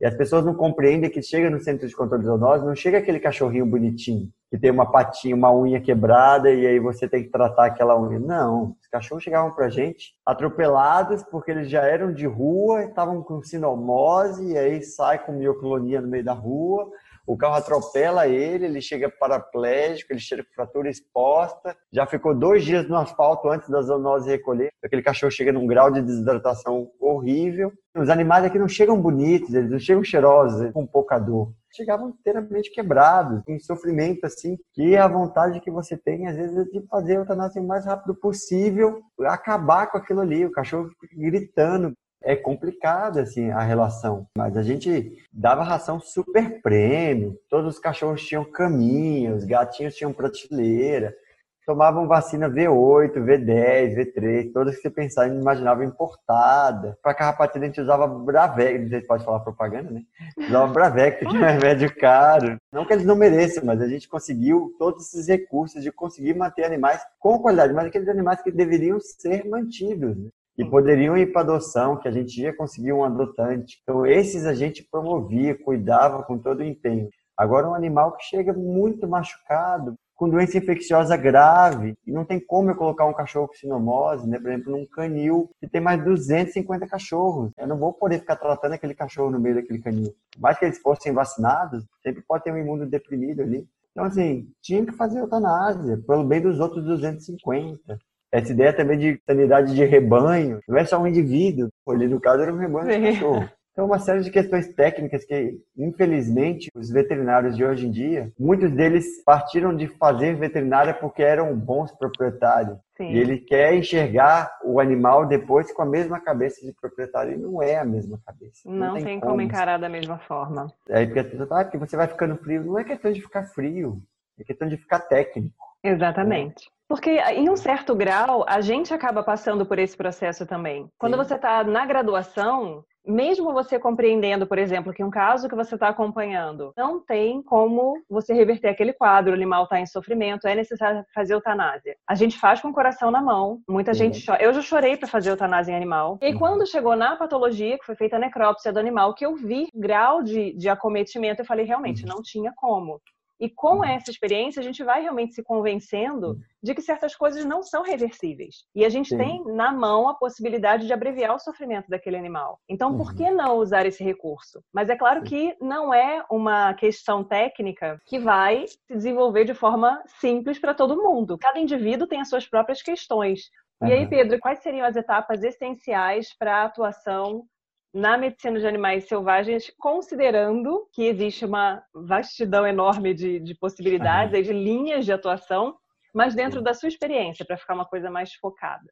e as pessoas não compreendem que chega no centro de controle de zoonose, não chega aquele cachorrinho bonitinho, que tem uma patinha, uma unha quebrada e aí você tem que tratar aquela unha. Não, os cachorros chegavam pra gente atropelados porque eles já eram de rua, estavam com sinomose e aí sai com mioclonia no meio da rua o carro atropela ele, ele chega paraplégico, ele chega com fratura exposta, já ficou dois dias no asfalto antes da zoonose recolher. Aquele cachorro chega num grau de desidratação horrível. Os animais aqui não chegam bonitos, eles não chegam cheirosos, com pouca dor. Chegavam inteiramente quebrados, em sofrimento, assim, que a vontade que você tem, às vezes, é de fazer a eutanásia o mais rápido possível, acabar com aquilo ali. O cachorro gritando, é complicada assim a relação, mas a gente dava ração super prêmio, todos os cachorros tinham caminho, os gatinhos tinham prateleira, tomavam vacina V8, V10, V3, todas que você pensava e imaginava importada. Para carrapatilha a gente usava Bravec, não sei se pode falar propaganda, né? Usava Bravec, que é um remédio caro. Não que eles não mereçam, mas a gente conseguiu todos esses recursos de conseguir manter animais com qualidade, mas aqueles animais que deveriam ser mantidos. Né? E poderiam ir para adoção, que a gente ia conseguir um adotante. Então, esses a gente promovia, cuidava com todo o empenho. Agora, um animal que chega muito machucado, com doença infecciosa grave, e não tem como eu colocar um cachorro com sinomose, né? por exemplo, num canil que tem mais de 250 cachorros. Eu não vou poder ficar tratando aquele cachorro no meio daquele canil. Por mais que eles fossem vacinados, sempre pode ter um imuno deprimido ali. Então, assim, tinha que fazer eutanásia, pelo bem dos outros 250. Essa ideia também de sanidade de rebanho, não é só um indivíduo, ali no caso era um rebanho de cachorro. Então, uma série de questões técnicas que, infelizmente, os veterinários de hoje em dia, muitos deles partiram de fazer veterinária porque eram bons proprietários. Sim. E ele quer enxergar o animal depois com a mesma cabeça de proprietário. E não é a mesma cabeça. Não, não tem, tem como. como encarar da mesma forma. Aí porque a pessoa fala, ah, porque você vai ficando frio. Não é questão de ficar frio, é questão de ficar técnico. Exatamente. Porque, em um certo grau, a gente acaba passando por esse processo também. Quando Sim. você está na graduação, mesmo você compreendendo, por exemplo, que um caso que você está acompanhando não tem como você reverter aquele quadro, o animal está em sofrimento, é necessário fazer eutanásia. A gente faz com o coração na mão, muita uhum. gente chora. Eu já chorei para fazer eutanásia em animal. E uhum. quando chegou na patologia, que foi feita a necrópsia do animal, que eu vi grau de, de acometimento, eu falei, realmente, uhum. não tinha como. E com uhum. essa experiência, a gente vai realmente se convencendo uhum. de que certas coisas não são reversíveis. E a gente Sim. tem na mão a possibilidade de abreviar o sofrimento daquele animal. Então, por que uhum. não usar esse recurso? Mas é claro que não é uma questão técnica que vai se desenvolver de forma simples para todo mundo. Cada indivíduo tem as suas próprias questões. E aí, Pedro, quais seriam as etapas essenciais para a atuação na medicina de animais selvagens, considerando que existe uma vastidão enorme de, de possibilidades, de linhas de atuação, mas dentro da sua experiência, para ficar uma coisa mais focada.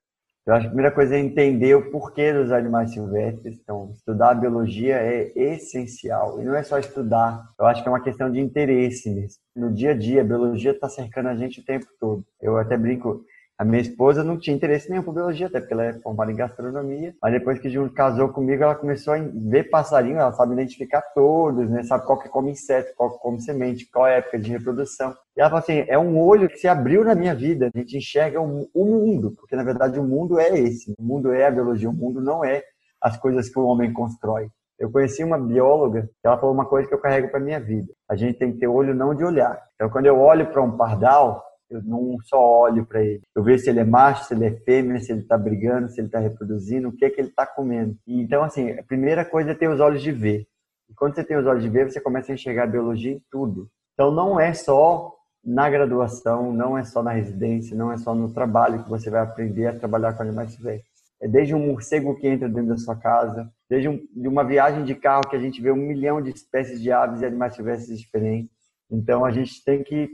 Eu acho que a primeira coisa é entender o porquê dos animais silvestres. Então, estudar a biologia é essencial. E não é só estudar, eu acho que é uma questão de interesse mesmo. No dia a dia, a biologia está cercando a gente o tempo todo. Eu até brinco, a minha esposa não tinha interesse nenhum por biologia, até porque ela é formada em gastronomia. Mas depois que Júnior casou comigo, ela começou a ver passarinho, ela sabe identificar todos, né? Sabe qual que come inseto, qual que come semente, qual é a época de reprodução. E ela falou assim, é um olho que se abriu na minha vida. A gente enxerga o, o mundo, porque na verdade o mundo é esse. O mundo é a biologia, o mundo não é as coisas que o homem constrói. Eu conheci uma bióloga ela falou uma coisa que eu carrego para minha vida. A gente tem que ter olho não de olhar. Então, quando eu olho para um pardal, eu não só olho para ele. Eu vejo se ele é macho, se ele é fêmea, se ele está brigando, se ele está reproduzindo, o que é que ele está comendo. Então, assim, a primeira coisa é ter os olhos de ver. E quando você tem os olhos de ver, você começa a enxergar a biologia em tudo. Então, não é só na graduação, não é só na residência, não é só no trabalho que você vai aprender a trabalhar com animais silvestres. É desde um morcego que entra dentro da sua casa, desde um, de uma viagem de carro que a gente vê um milhão de espécies de aves e animais silvestres diferentes. Então, a gente tem que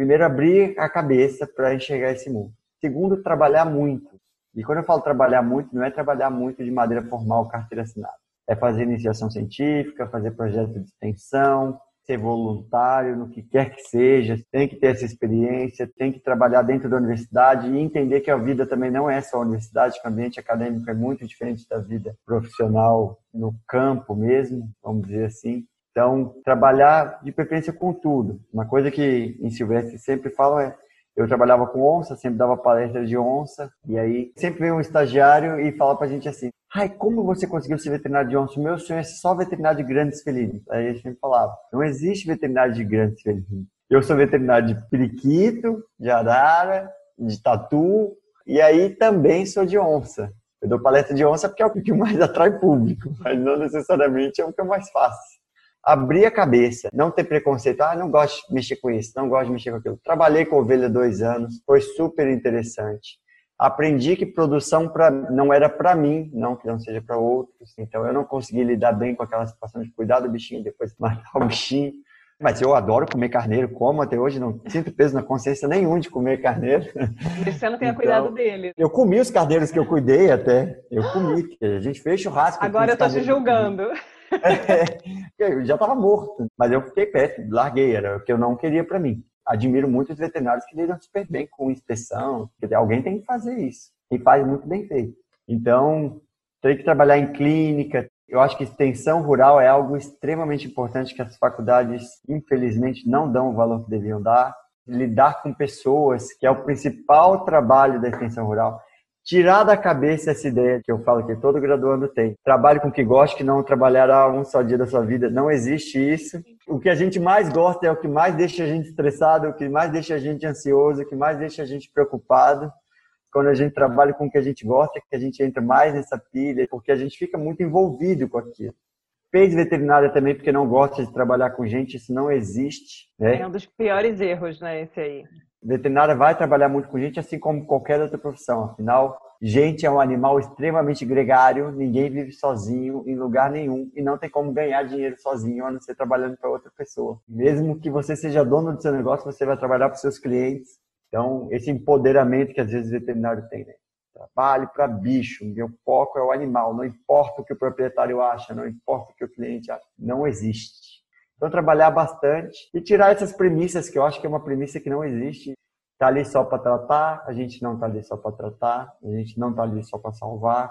primeiro, abrir a cabeça para enxergar esse mundo. Segundo, trabalhar muito. E quando eu falo trabalhar muito, não é trabalhar muito de maneira formal, carteira assinada. É fazer iniciação científica, fazer projeto de extensão, ser voluntário no que quer que seja, tem que ter essa experiência, tem que trabalhar dentro da universidade e entender que a vida também não é só a universidade, que o ambiente acadêmico é muito diferente da vida profissional no campo mesmo, vamos dizer assim. Então, trabalhar de preferência com tudo. Uma coisa que em Silvestre sempre falo é eu trabalhava com onça, sempre dava palestra de onça, e aí sempre vem um estagiário e fala pra gente assim: ai, como você conseguiu ser veterinário de onça? O meu sonho é só veterinário de grandes felinos. Aí a gente sempre falava: não existe veterinário de grandes felinos. Eu sou veterinário de periquito, de arara, de tatu, e aí também sou de onça. Eu dou palestra de onça porque é o que mais atrai público, mas não necessariamente é o que eu mais faço abrir a cabeça, não ter preconceito, ah, não gosto de mexer com isso, não gosto de mexer com aquilo. Trabalhei com ovelha dois anos, foi super interessante. Aprendi que produção pra, não era para mim, não que não seja para outros. Então eu não consegui lidar bem com aquela situação de cuidar do bichinho, depois matar o bichinho. Mas eu adoro comer carneiro, como até hoje, não sinto peso na consciência nenhum de comer carneiro. Você não tenha então, cuidado dele. Eu comi os carneiros que eu cuidei até. Eu comi, a gente fez churrasco. Agora eu tô te julgando. Eu já estava morto, mas eu fiquei perto, larguei, era o que eu não queria para mim. Admiro muito os veterinários que lidam super bem com inspeção, porque alguém tem que fazer isso, e faz muito bem feito. Então, tem que trabalhar em clínica. Eu acho que extensão rural é algo extremamente importante que as faculdades, infelizmente, não dão o valor que deviam dar. Lidar com pessoas, que é o principal trabalho da extensão rural tirar da cabeça essa ideia que eu falo que todo graduando tem. Trabalhe com o que goste, que não trabalhará um só dia da sua vida. Não existe isso. O que a gente mais gosta é o que mais deixa a gente estressado, o que mais deixa a gente ansioso, o que mais deixa a gente preocupado. Quando a gente trabalha com o que a gente gosta, que a gente entra mais nessa pilha, porque a gente fica muito envolvido com aquilo. Fez veterinária também porque não gosta de trabalhar com gente, isso não existe. Né? É um dos piores erros, né, esse aí. Veterinária vai trabalhar muito com gente, assim como qualquer outra profissão. Afinal, gente é um animal extremamente gregário, ninguém vive sozinho em lugar nenhum e não tem como ganhar dinheiro sozinho a não ser trabalhando para outra pessoa. Mesmo que você seja dono do seu negócio, você vai trabalhar para seus clientes. Então, esse empoderamento que às vezes o veterinário tem, né? Trabalho para bicho, meu foco é o animal, não importa o que o proprietário acha, não importa o que o cliente acha, não existe. Então, trabalhar bastante e tirar essas premissas, que eu acho que é uma premissa que não existe. Tá ali só para tratar, a gente não tá ali só para tratar, a gente não tá ali só para salvar,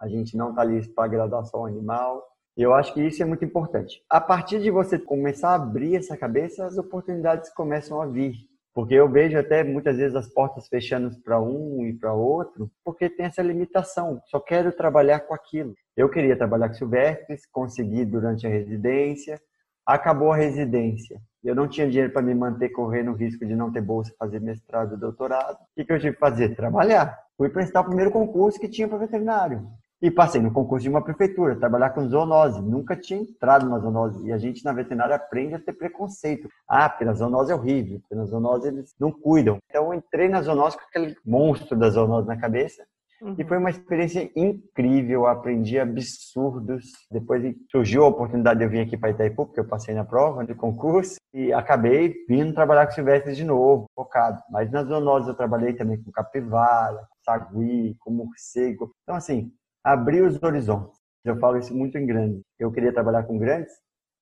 a gente não tá ali para agradar só o animal. E eu acho que isso é muito importante. A partir de você começar a abrir essa cabeça, as oportunidades começam a vir. Porque eu vejo até muitas vezes as portas fechando para um e para outro, porque tem essa limitação. Só quero trabalhar com aquilo. Eu queria trabalhar com silvestres, consegui durante a residência, acabou a residência. Eu não tinha dinheiro para me manter correndo o risco de não ter bolsa fazer mestrado e doutorado. O que, que eu tive que fazer? Trabalhar. Fui prestar o primeiro concurso que tinha para veterinário. E passei no concurso de uma prefeitura, trabalhar com zoonose. Nunca tinha entrado numa zoonose. E a gente na veterinária aprende a ter preconceito. Ah, na zoonose é horrível, na zoonose eles não cuidam. Então eu entrei na zoonose com aquele monstro da zoonose na cabeça. Uhum. E foi uma experiência incrível, aprendi absurdos. Depois surgiu a oportunidade de eu vir aqui para Itaipu, porque eu passei na prova de concurso, e acabei vindo trabalhar com silvestres de novo, focado. Mas nas zoonoses eu trabalhei também com capivara, com sagui, com morcego. Então, assim, abrir os horizontes. Eu falo isso muito em grande. Eu queria trabalhar com grandes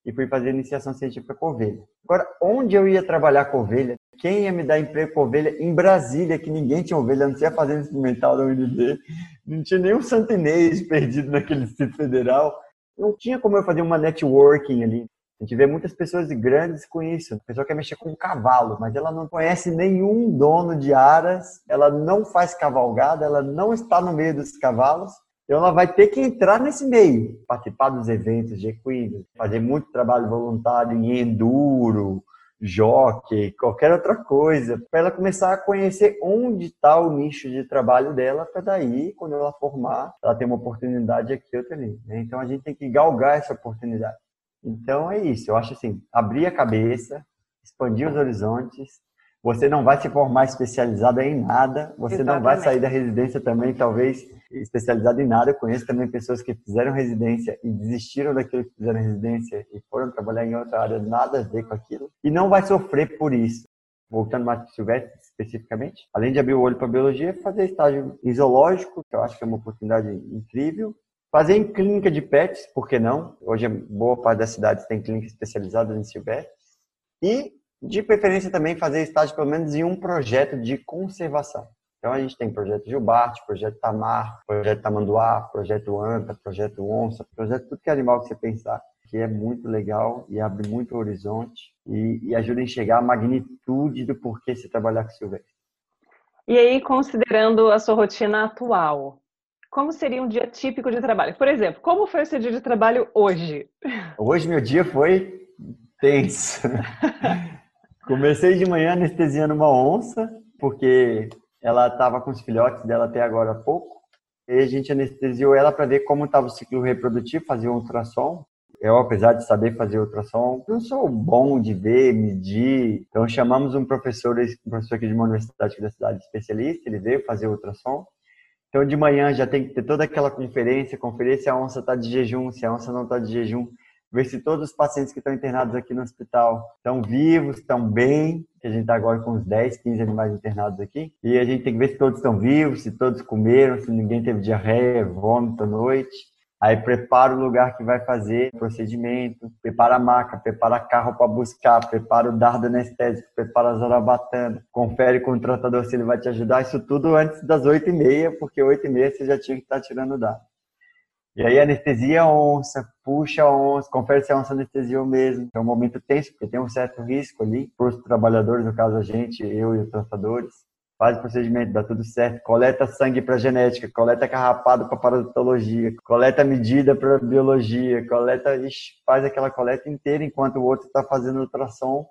e fui fazer iniciação científica com ovelha. Agora, onde eu ia trabalhar com ovelha? Quem ia me dar emprego com ovelha? Em Brasília, que ninguém tinha ovelha, não tinha fazenda experimental da UNB, não tinha nenhum santinês perdido naquele Distrito Federal. Não tinha como eu fazer uma networking ali. A gente vê muitas pessoas grandes com isso. A pessoa quer mexer com um cavalo, mas ela não conhece nenhum dono de aras, ela não faz cavalgada, ela não está no meio dos cavalos então, ela vai ter que entrar nesse meio, participar dos eventos de equino, fazer muito trabalho voluntário em enduro, jockey, qualquer outra coisa, para ela começar a conhecer onde está o nicho de trabalho dela, para daí, quando ela formar, ela ter uma oportunidade aqui ou ali. Né? Então, a gente tem que galgar essa oportunidade. Então, é isso. Eu acho assim, abrir a cabeça, expandir os horizontes, você não vai se formar especializado em nada, você Exatamente. não vai sair da residência também, talvez, especializado em nada. Eu conheço também pessoas que fizeram residência e desistiram daquilo que fizeram residência e foram trabalhar em outra área, nada a ver com aquilo, e não vai sofrer por isso. Voltando mais para o Silvestre especificamente, além de abrir o olho para a biologia, fazer estágio em zoológico, que eu acho que é uma oportunidade incrível, Fazer em clínica de pets, por que não? Hoje, boa parte das cidades tem clínicas especializadas em silvestres. E de preferência também fazer estágio pelo menos em um projeto de conservação. Então a gente tem projeto Gilbarte, projeto Tamar, projeto Tamanduá, projeto Anta, projeto Onça, projeto tudo que é animal que você pensar, que é muito legal e abre muito horizonte e, e ajuda a enxergar a magnitude do porquê se trabalhar com silvestre. E aí, considerando a sua rotina atual, como seria um dia típico de trabalho? Por exemplo, como foi o seu dia de trabalho hoje? Hoje meu dia foi tenso. Comecei de manhã anestesiando uma onça, porque ela estava com os filhotes dela até agora há pouco. E a gente anestesiou ela para ver como estava o ciclo reprodutivo, fazer um ultrassom. Eu, apesar de saber fazer ultrassom, não sou bom de ver, medir. Então, chamamos um professor, um professor aqui de uma universidade aqui da cidade, especialista, ele veio fazer ultrassom. Então, de manhã já tem que ter toda aquela conferência, conferir se a onça está de jejum, se a onça não está de jejum ver se todos os pacientes que estão internados aqui no hospital estão vivos, estão bem, que a gente está agora com uns 10, 15 animais internados aqui, e a gente tem que ver se todos estão vivos, se todos comeram, se ninguém teve diarreia, vômito à noite. Aí prepara o lugar que vai fazer o procedimento, prepara a maca, prepara carro para buscar, prepara o dardo anestésico, prepara a zarabatana, confere com o tratador se ele vai te ajudar. Isso tudo antes das 8 e meia, porque 8 e meia você já tinha que estar tá tirando o dado. E aí anestesia a onça, puxa a onça, confere se a onça anestesiou mesmo. É um momento tenso, porque tem um certo risco ali para os trabalhadores, no caso a gente, eu e os tratadores. faz o procedimento, dá tudo certo, coleta sangue para genética, coleta carrapado para parasitologia, coleta medida para biologia, coleta, ixi, faz aquela coleta inteira enquanto o outro está fazendo ultrassom.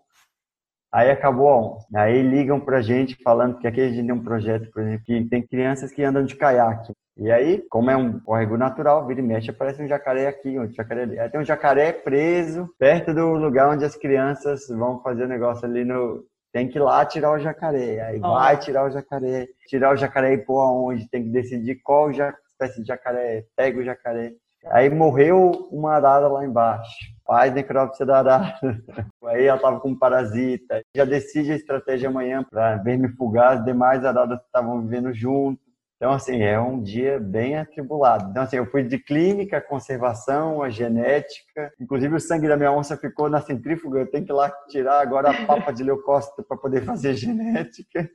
Aí acabou Aí ligam pra gente falando que aqui a gente tem um projeto, por exemplo, que tem crianças que andam de caiaque. E aí, como é um córrego natural, vira e mexe, aparece um jacaré aqui, um jacaré ali. Aí tem um jacaré preso perto do lugar onde as crianças vão fazer o negócio ali no. Tem que ir lá tirar o jacaré. Aí oh. vai tirar o jacaré. Tirar o jacaré e pôr aonde. Tem que decidir qual espécie de jacaré. Pega o jacaré. Aí morreu uma arara lá embaixo. Faz necrópsia da arara. Aí ela tava com parasita. Já decide a estratégia amanhã para vermifugar as demais araras que estavam vivendo junto. Então, assim, é um dia bem atribulado. Então, assim, eu fui de clínica, conservação, a genética. Inclusive, o sangue da minha onça ficou na centrífuga. Eu tenho que ir lá tirar agora a papa de leucócito para poder fazer genética.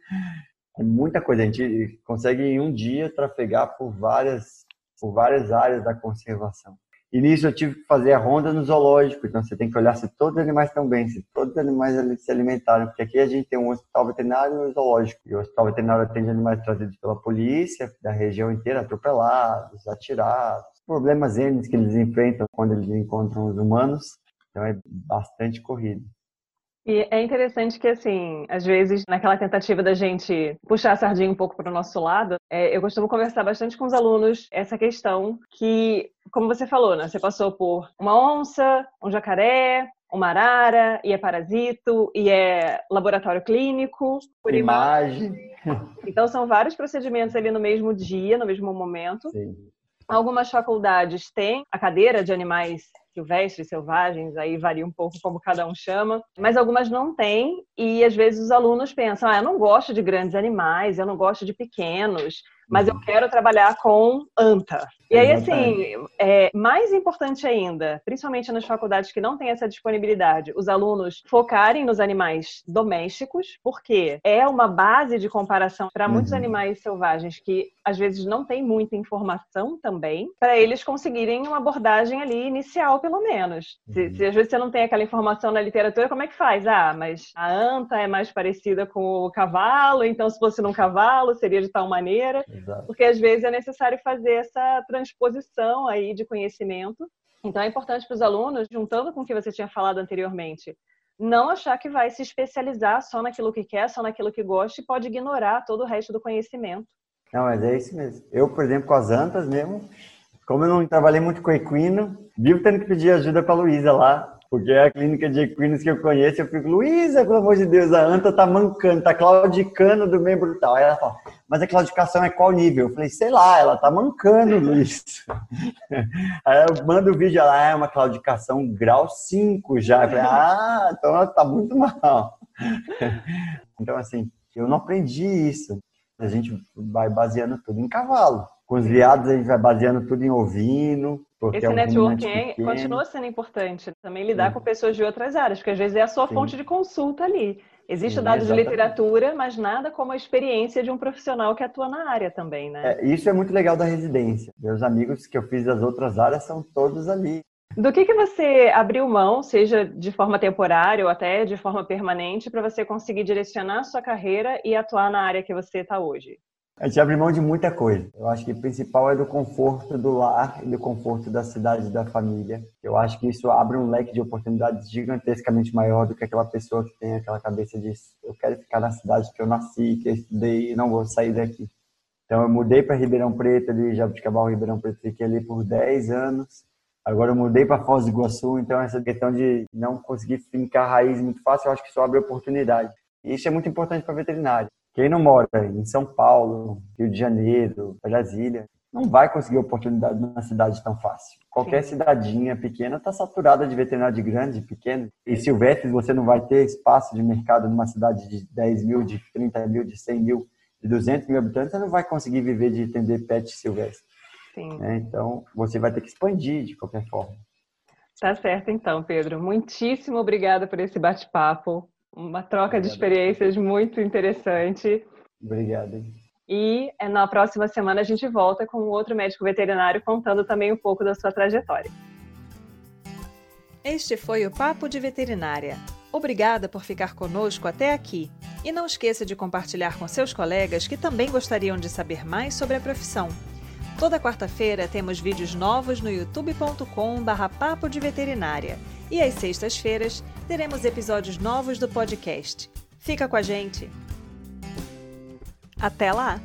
É muita coisa. A gente consegue, em um dia, trafegar por várias, por várias áreas da conservação. E nisso eu tive que fazer a ronda no zoológico. Então você tem que olhar se todos os animais estão bem, se todos os animais se alimentaram. Porque aqui a gente tem um hospital veterinário e um zoológico. E o hospital veterinário atende animais trazidos pela polícia, da região inteira, atropelados, atirados. Problemas N que eles enfrentam quando eles encontram os humanos. Então é bastante corrido. E é interessante que, assim, às vezes, naquela tentativa da gente puxar a sardinha um pouco para o nosso lado, é, eu costumo conversar bastante com os alunos essa questão que, como você falou, né? Você passou por uma onça, um jacaré, uma arara, e é parasito, e é laboratório clínico, por imagem. Então, são vários procedimentos ali no mesmo dia, no mesmo momento. Sim. Algumas faculdades têm a cadeira de animais silvestres, selvagens, aí varia um pouco como cada um chama, mas algumas não têm e às vezes os alunos pensam, ah, eu não gosto de grandes animais, eu não gosto de pequenos, mas eu uhum. quero trabalhar com anta. E aí, assim, é, mais importante ainda, principalmente nas faculdades que não têm essa disponibilidade, os alunos focarem nos animais domésticos, porque é uma base de comparação para muitos uhum. animais selvagens que às vezes não tem muita informação também, para eles conseguirem uma abordagem ali inicial, pelo menos. Se, uhum. se, às vezes você não tem aquela informação na literatura, como é que faz? Ah, mas a anta é mais parecida com o cavalo, então se fosse num cavalo seria de tal maneira. Exato. Porque às vezes é necessário fazer essa transposição aí de conhecimento. Então é importante para os alunos, juntando com o que você tinha falado anteriormente, não achar que vai se especializar só naquilo que quer, só naquilo que gosta e pode ignorar todo o resto do conhecimento. Não, mas é isso mesmo. Eu, por exemplo, com as antas mesmo, como eu não trabalhei muito com equino, vivo tendo que pedir ajuda para a Luísa lá, porque é a clínica de equinos que eu conheço, eu fico, Luísa, pelo amor de Deus, a anta tá mancando, tá claudicando do membro tal. Aí ela fala, mas a claudicação é qual nível? Eu falei, sei lá, ela tá mancando, Luiz. Aí eu mando o vídeo, ela é uma claudicação grau 5 já. Eu falei, ah, então ela tá muito mal. Então, assim, eu não aprendi isso. A gente vai baseando tudo em cavalo. Com os viados, a gente vai baseando tudo em ovino, esse é um networking continua sendo importante. Também lidar Sim. com pessoas de outras áreas, porque às vezes é a sua Sim. fonte de consulta ali. Existe dados de literatura, mas nada como a experiência de um profissional que atua na área também, né? É, isso é muito legal da residência. Meus amigos que eu fiz das outras áreas são todos ali. Do que, que você abriu mão, seja de forma temporária ou até de forma permanente, para você conseguir direcionar a sua carreira e atuar na área que você está hoje? A gente abre mão de muita coisa. Eu acho que o principal é do conforto do lar e do conforto da cidade e da família. Eu acho que isso abre um leque de oportunidades gigantescamente maior do que aquela pessoa que tem aquela cabeça de eu quero ficar na cidade que eu nasci, que eu estudei e não vou sair daqui. Então eu mudei para Ribeirão Preto, ali, Jabuticabal, Ribeirão Preto, fiquei ali por 10 anos. Agora eu mudei para Foz do Iguaçu, então essa questão de não conseguir fincar raiz muito fácil, eu acho que isso abre oportunidade. E isso é muito importante para veterinário. Quem não mora em São Paulo, Rio de Janeiro, Brasília, não vai conseguir oportunidade numa cidade tão fácil. Qualquer Sim. cidadinha pequena está saturada de veterinário de grande, pequeno. E silvestre você não vai ter espaço de mercado numa cidade de 10 mil, de 30 mil, de 100 mil, de 200 mil habitantes, você não vai conseguir viver de atender pet silvestre. Né? Então, você vai ter que expandir de qualquer forma. Tá certo, então, Pedro. Muitíssimo obrigada por esse bate-papo uma troca Obrigado. de experiências muito interessante. Obrigado. E é, na próxima semana a gente volta com outro médico veterinário contando também um pouco da sua trajetória. Este foi o Papo de Veterinária. Obrigada por ficar conosco até aqui. E não esqueça de compartilhar com seus colegas que também gostariam de saber mais sobre a profissão. Toda quarta-feira temos vídeos novos no youtube.com/barra Papo de Veterinária e às sextas-feiras teremos episódios novos do podcast. Fica com a gente! Até lá!